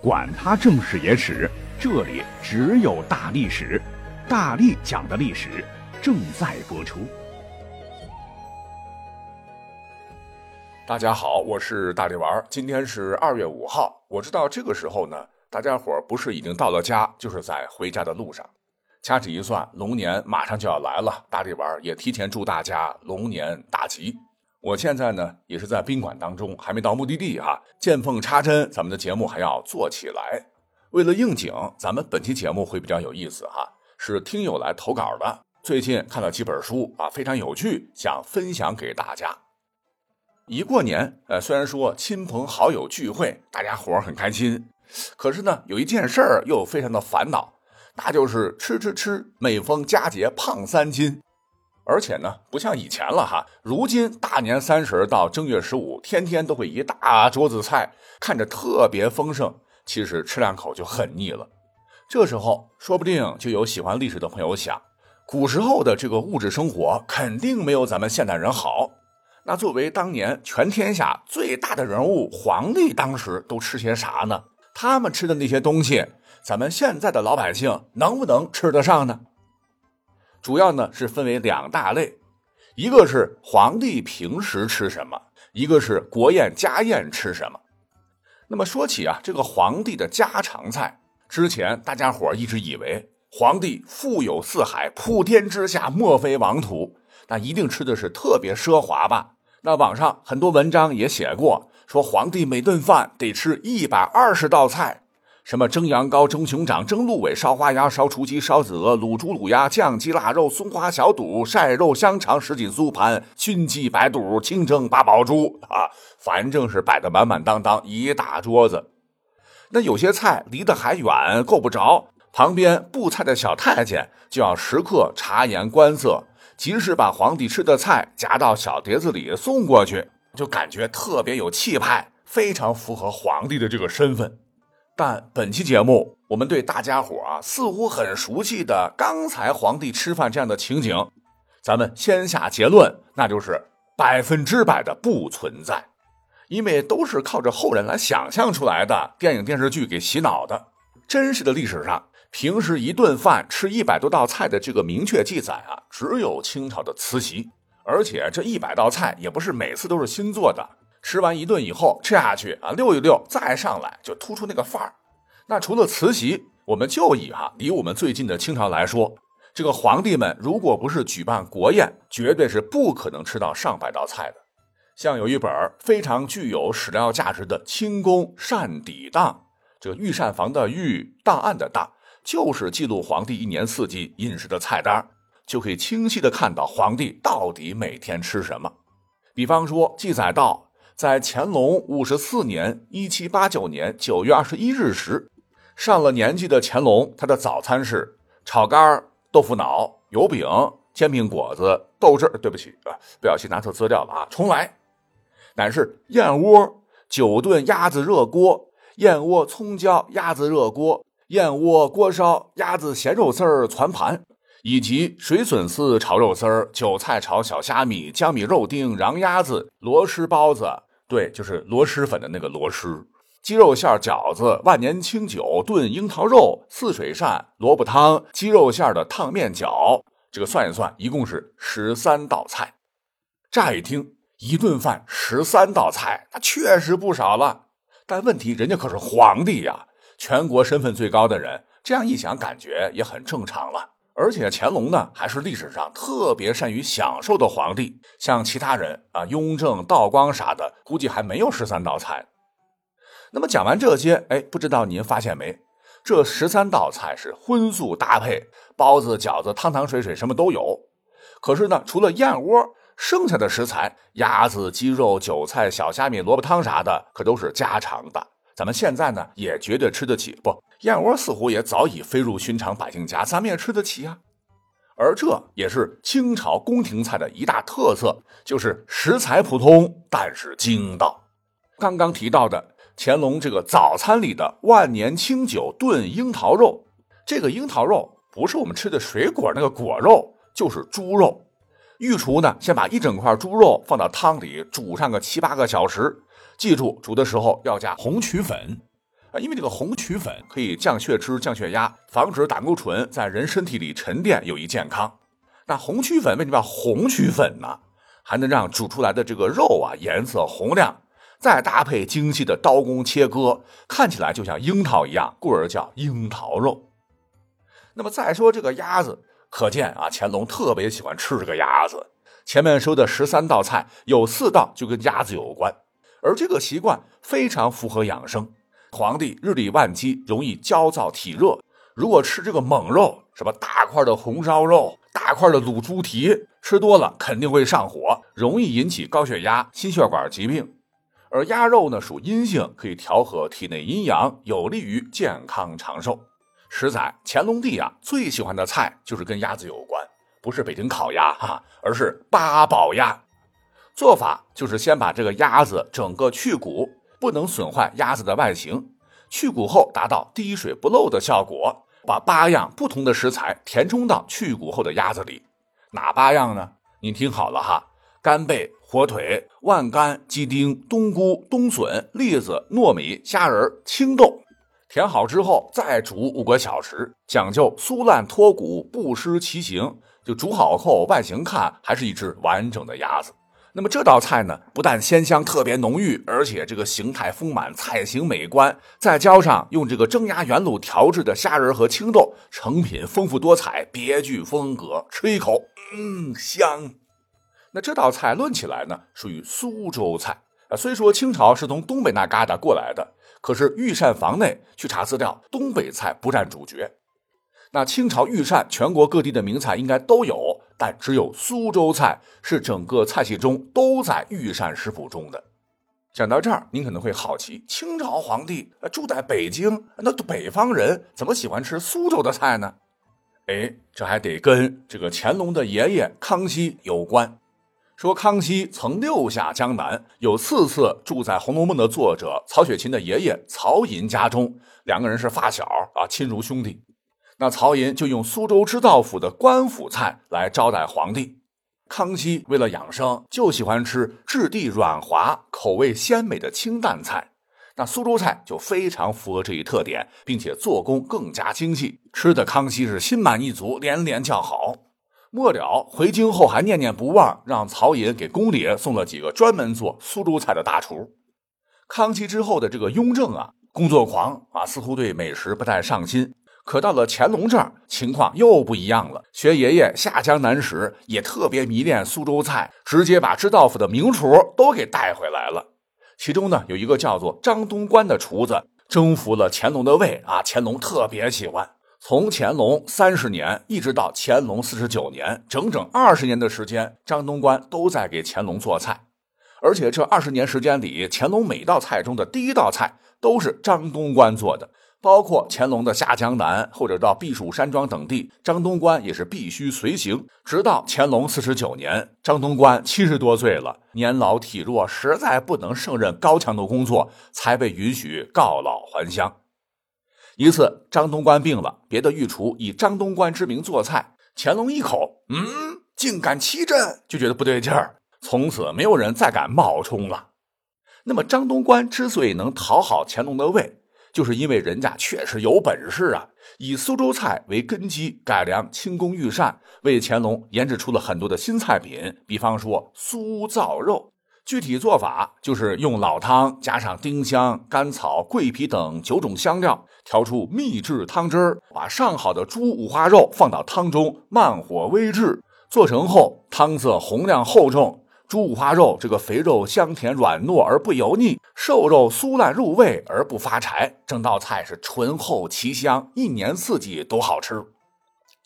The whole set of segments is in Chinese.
管他正史野史，这里只有大历史，大力讲的历史正在播出。大家好，我是大力丸儿。今天是二月五号，我知道这个时候呢，大家伙儿不是已经到了家，就是在回家的路上。掐指一算，龙年马上就要来了，大力丸儿也提前祝大家龙年大吉。我现在呢也是在宾馆当中，还没到目的地哈。见缝插针，咱们的节目还要做起来。为了应景，咱们本期节目会比较有意思哈，是听友来投稿的。最近看了几本书啊，非常有趣，想分享给大家。一过年，呃，虽然说亲朋好友聚会，大家伙很开心，可是呢，有一件事儿又非常的烦恼，那就是吃吃吃，每逢佳节胖三斤。而且呢，不像以前了哈。如今大年三十到正月十五，天天都会一大桌子菜，看着特别丰盛，其实吃两口就很腻了。这时候，说不定就有喜欢历史的朋友想，古时候的这个物质生活肯定没有咱们现代人好。那作为当年全天下最大的人物，皇帝当时都吃些啥呢？他们吃的那些东西，咱们现在的老百姓能不能吃得上呢？主要呢是分为两大类，一个是皇帝平时吃什么，一个是国宴家宴吃什么。那么说起啊，这个皇帝的家常菜，之前大家伙一直以为皇帝富有四海，普天之下莫非王土，那一定吃的是特别奢华吧？那网上很多文章也写过，说皇帝每顿饭得吃一百二十道菜。什么蒸羊羔、蒸熊掌、蒸鹿尾、烧花鸭、烧雏鸡、烧子鹅、卤猪、卤鸭、酱鸡、腊肉、松花小肚、晒肉香肠、什锦酥盘、熏鸡白肚、清蒸八宝猪啊，反正是摆的满满当当一大桌子。那有些菜离得还远，够不着，旁边布菜的小太监就要时刻察言观色，及时把皇帝吃的菜夹到小碟子里送过去，就感觉特别有气派，非常符合皇帝的这个身份。但本期节目，我们对大家伙啊似乎很熟悉的刚才皇帝吃饭这样的情景，咱们先下结论，那就是百分之百的不存在，因为都是靠着后人来想象出来的电影电视剧给洗脑的。真实的历史上，平时一顿饭吃一百多道菜的这个明确记载啊，只有清朝的慈禧，而且这一百道菜也不是每次都是新做的。吃完一顿以后，吃下去啊，溜一溜，再上来就突出那个范儿。那除了慈禧，我们就以哈离我们最近的清朝来说，这个皇帝们如果不是举办国宴，绝对是不可能吃到上百道菜的。像有一本非常具有史料价值的《清宫膳底档》，这个御膳房的御，档案的档，就是记录皇帝一年四季饮食的菜单，就可以清晰的看到皇帝到底每天吃什么。比方说，记载到。在乾隆五十四年（一七八九年）九月二十一日时，上了年纪的乾隆，他的早餐是炒肝、豆腐脑、油饼、煎饼果子、豆汁对不起啊，不小心拿错资料了啊，重来。乃是燕窝、九炖鸭子热锅、燕窝葱椒鸭子热锅、燕窝锅烧鸭子咸肉丝儿攒盘，以及水笋丝炒肉丝儿、韭菜炒小虾米、江米肉丁、瓤鸭子、螺蛳包子。对，就是螺蛳粉的那个螺蛳，鸡肉馅饺子，万年清酒炖樱桃肉，四水鳝萝卜汤，鸡肉馅的烫面饺，这个算一算，一共是十三道菜。乍一听，一顿饭十三道菜，那确实不少了。但问题，人家可是皇帝呀，全国身份最高的人，这样一想，感觉也很正常了。而且乾隆呢，还是历史上特别善于享受的皇帝。像其他人啊，雍正、道光啥的，估计还没有十三道菜。那么讲完这些，哎，不知道您发现没？这十三道菜是荤素搭配，包子、饺子、汤汤水水什么都有。可是呢，除了燕窝，剩下的食材，鸭子、鸡肉、韭菜、小虾米、萝卜汤啥的，可都是家常的。咱们现在呢，也绝对吃得起。不，燕窝似乎也早已飞入寻常百姓家，咱们也吃得起呀。而这也是清朝宫廷菜的一大特色，就是食材普通，但是精道。刚刚提到的乾隆这个早餐里的万年清酒炖樱桃肉，这个樱桃肉不是我们吃的水果那个果肉，就是猪肉。御厨呢，先把一整块猪肉放到汤里煮上个七八个小时。记住，煮的时候要加红曲粉，啊，因为这个红曲粉可以降血脂、降血压，防止胆固醇在人身体里沉淀，有益健康。那红曲粉为什么叫红曲粉呢？还能让煮出来的这个肉啊颜色红亮，再搭配精细的刀工切割，看起来就像樱桃一样，故而叫樱桃肉。那么再说这个鸭子，可见啊乾隆特别喜欢吃这个鸭子。前面说的十三道菜有四道就跟鸭子有关，而这个习惯非常符合养生。皇帝日理万机，容易焦躁体热，如果吃这个猛肉，什么大块的红烧肉、大块的卤猪蹄，吃多了肯定会上火，容易引起高血压、心血管疾病。而鸭肉呢属阴性，可以调和体内阴阳，有利于健康长寿。实在乾隆帝啊最喜欢的菜就是跟鸭子有关。不是北京烤鸭哈，而是八宝鸭。做法就是先把这个鸭子整个去骨，不能损坏鸭子的外形。去骨后达到滴水不漏的效果，把八样不同的食材填充到去骨后的鸭子里。哪八样呢？您听好了哈：干贝、火腿、万干、鸡丁、冬菇、冬笋、栗子、糯米、虾仁、青豆。填好之后再煮五个小时，讲究酥烂脱骨，不失其形。就煮好后，外形看还是一只完整的鸭子。那么这道菜呢，不但鲜香特别浓郁，而且这个形态丰满，菜形美观，再浇上用这个蒸鸭原卤调制的虾仁和青豆，成品丰富多彩，别具风格。吃一口，嗯，香。那这道菜论起来呢，属于苏州菜啊。虽说清朝是从东北那旮瘩过来的，可是御膳房内去查资料，东北菜不占主角。那清朝御膳，全国各地的名菜应该都有，但只有苏州菜是整个菜系中都在御膳食谱中的。讲到这儿，您可能会好奇，清朝皇帝住在北京，那北方人怎么喜欢吃苏州的菜呢？哎，这还得跟这个乾隆的爷爷康熙有关。说康熙曾六下江南，有四次住在《红楼梦》的作者曹雪芹的爷爷曹寅家中，两个人是发小啊，亲如兄弟。那曹寅就用苏州知道府的官府菜来招待皇帝。康熙为了养生，就喜欢吃质地软滑、口味鲜美的清淡菜。那苏州菜就非常符合这一特点，并且做工更加精细，吃的康熙是心满意足，连连叫好。末了回京后还念念不忘，让曹寅给宫里送了几个专门做苏州菜的大厨。康熙之后的这个雍正啊，工作狂啊，似乎对美食不太上心。可到了乾隆这儿，情况又不一样了。学爷爷下江南时，也特别迷恋苏州菜，直接把知道府的名厨都给带回来了。其中呢，有一个叫做张东官的厨子，征服了乾隆的胃啊，乾隆特别喜欢。从乾隆三十年一直到乾隆四十九年，整整二十年的时间，张东官都在给乾隆做菜。而且这二十年时间里，乾隆每道菜中的第一道菜都是张东官做的。包括乾隆的下江南或者到避暑山庄等地，张东官也是必须随行。直到乾隆四十九年，张东官七十多岁了，年老体弱，实在不能胜任高强度工作，才被允许告老还乡。一次，张东官病了，别的御厨以张东官之名做菜，乾隆一口，嗯，竟敢欺朕，就觉得不对劲儿，从此没有人再敢冒充了。那么，张东官之所以能讨好乾隆的胃，就是因为人家确实有本事啊！以苏州菜为根基，改良清宫御膳，为乾隆研制出了很多的新菜品。比方说酥造肉，具体做法就是用老汤加上丁香、甘草、桂皮等九种香料，调出秘制汤汁儿，把上好的猪五花肉放到汤中，慢火煨制，做成后汤色红亮厚重。猪五花肉，这个肥肉香甜软糯而不油腻，瘦肉酥烂入味而不发柴，整道菜是醇厚奇香，一年四季都好吃。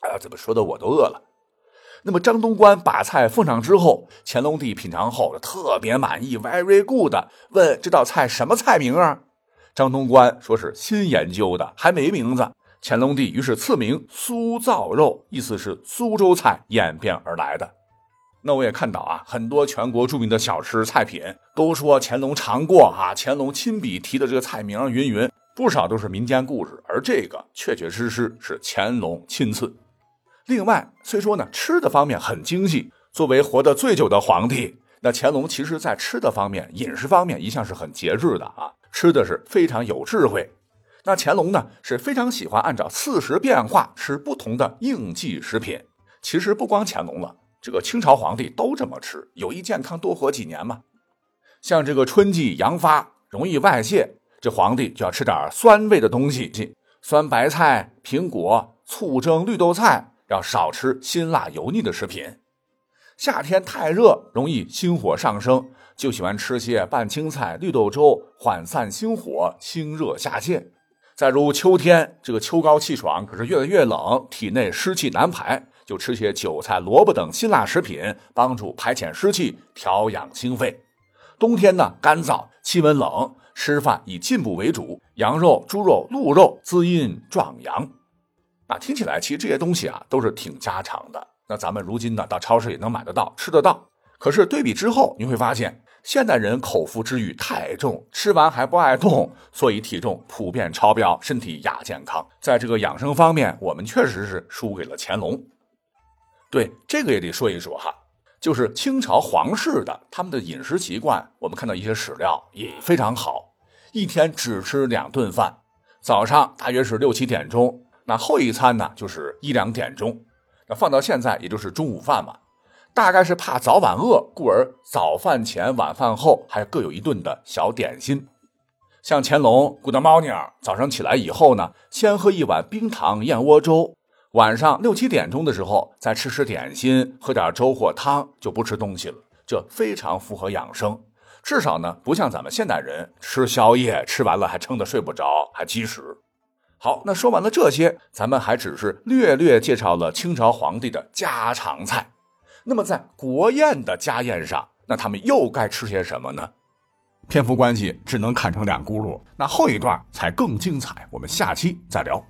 哎呀，怎么说的我都饿了。那么张东官把菜奉上之后，乾隆帝品尝后特别满意，very good，问这道菜什么菜名啊？张东官说是新研究的，还没名字。乾隆帝于是赐名苏造肉，意思是苏州菜演变而来的。那我也看到啊，很多全国著名的小吃菜品都说乾隆尝过啊，乾隆亲笔提的这个菜名云云，不少都是民间故事，而这个确确实实是乾隆亲赐。另外，虽说呢吃的方面很精细，作为活得最久的皇帝，那乾隆其实在吃的方面、饮食方面一向是很节制的啊，吃的是非常有智慧。那乾隆呢是非常喜欢按照四时变化吃不同的应季食品。其实不光乾隆了，这个清朝皇帝都这么吃，有益健康，多活几年嘛。像这个春季阳发，容易外泄，这皇帝就要吃点酸味的东西，酸白菜、苹果、醋蒸绿豆菜，要少吃辛辣油腻的食品。夏天太热，容易心火上升，就喜欢吃些拌青菜、绿豆粥，缓散心火，清热下泻。再如秋天，这个秋高气爽，可是越来越冷，体内湿气难排，就吃些韭菜、萝卜等辛辣食品，帮助排遣湿气，调养心肺。冬天呢，干燥，气温冷，吃饭以进补为主，羊肉、猪肉、鹿肉滋阴壮阳。那听起来，其实这些东西啊，都是挺家常的。那咱们如今呢，到超市也能买得到，吃得到。可是对比之后，你会发现，现代人口腹之欲太重，吃完还不爱动，所以体重普遍超标，身体亚健康。在这个养生方面，我们确实是输给了乾隆。对，这个也得说一说哈，就是清朝皇室的他们的饮食习惯，我们看到一些史料也非常好，一天只吃两顿饭，早上大约是六七点钟，那后一餐呢就是一两点钟。那放到现在，也就是中午饭嘛，大概是怕早晚饿，故而早饭前、晚饭后还各有一顿的小点心。像乾隆，Good morning，早上起来以后呢，先喝一碗冰糖燕窝粥，晚上六七点钟的时候再吃吃点心，喝点粥或汤，就不吃东西了。这非常符合养生，至少呢，不像咱们现代人吃宵夜，吃完了还撑得睡不着，还积食。好，那说完了这些，咱们还只是略略介绍了清朝皇帝的家常菜。那么在国宴的家宴上，那他们又该吃些什么呢？篇幅关系，只能砍成两轱辘。那后一段才更精彩，我们下期再聊。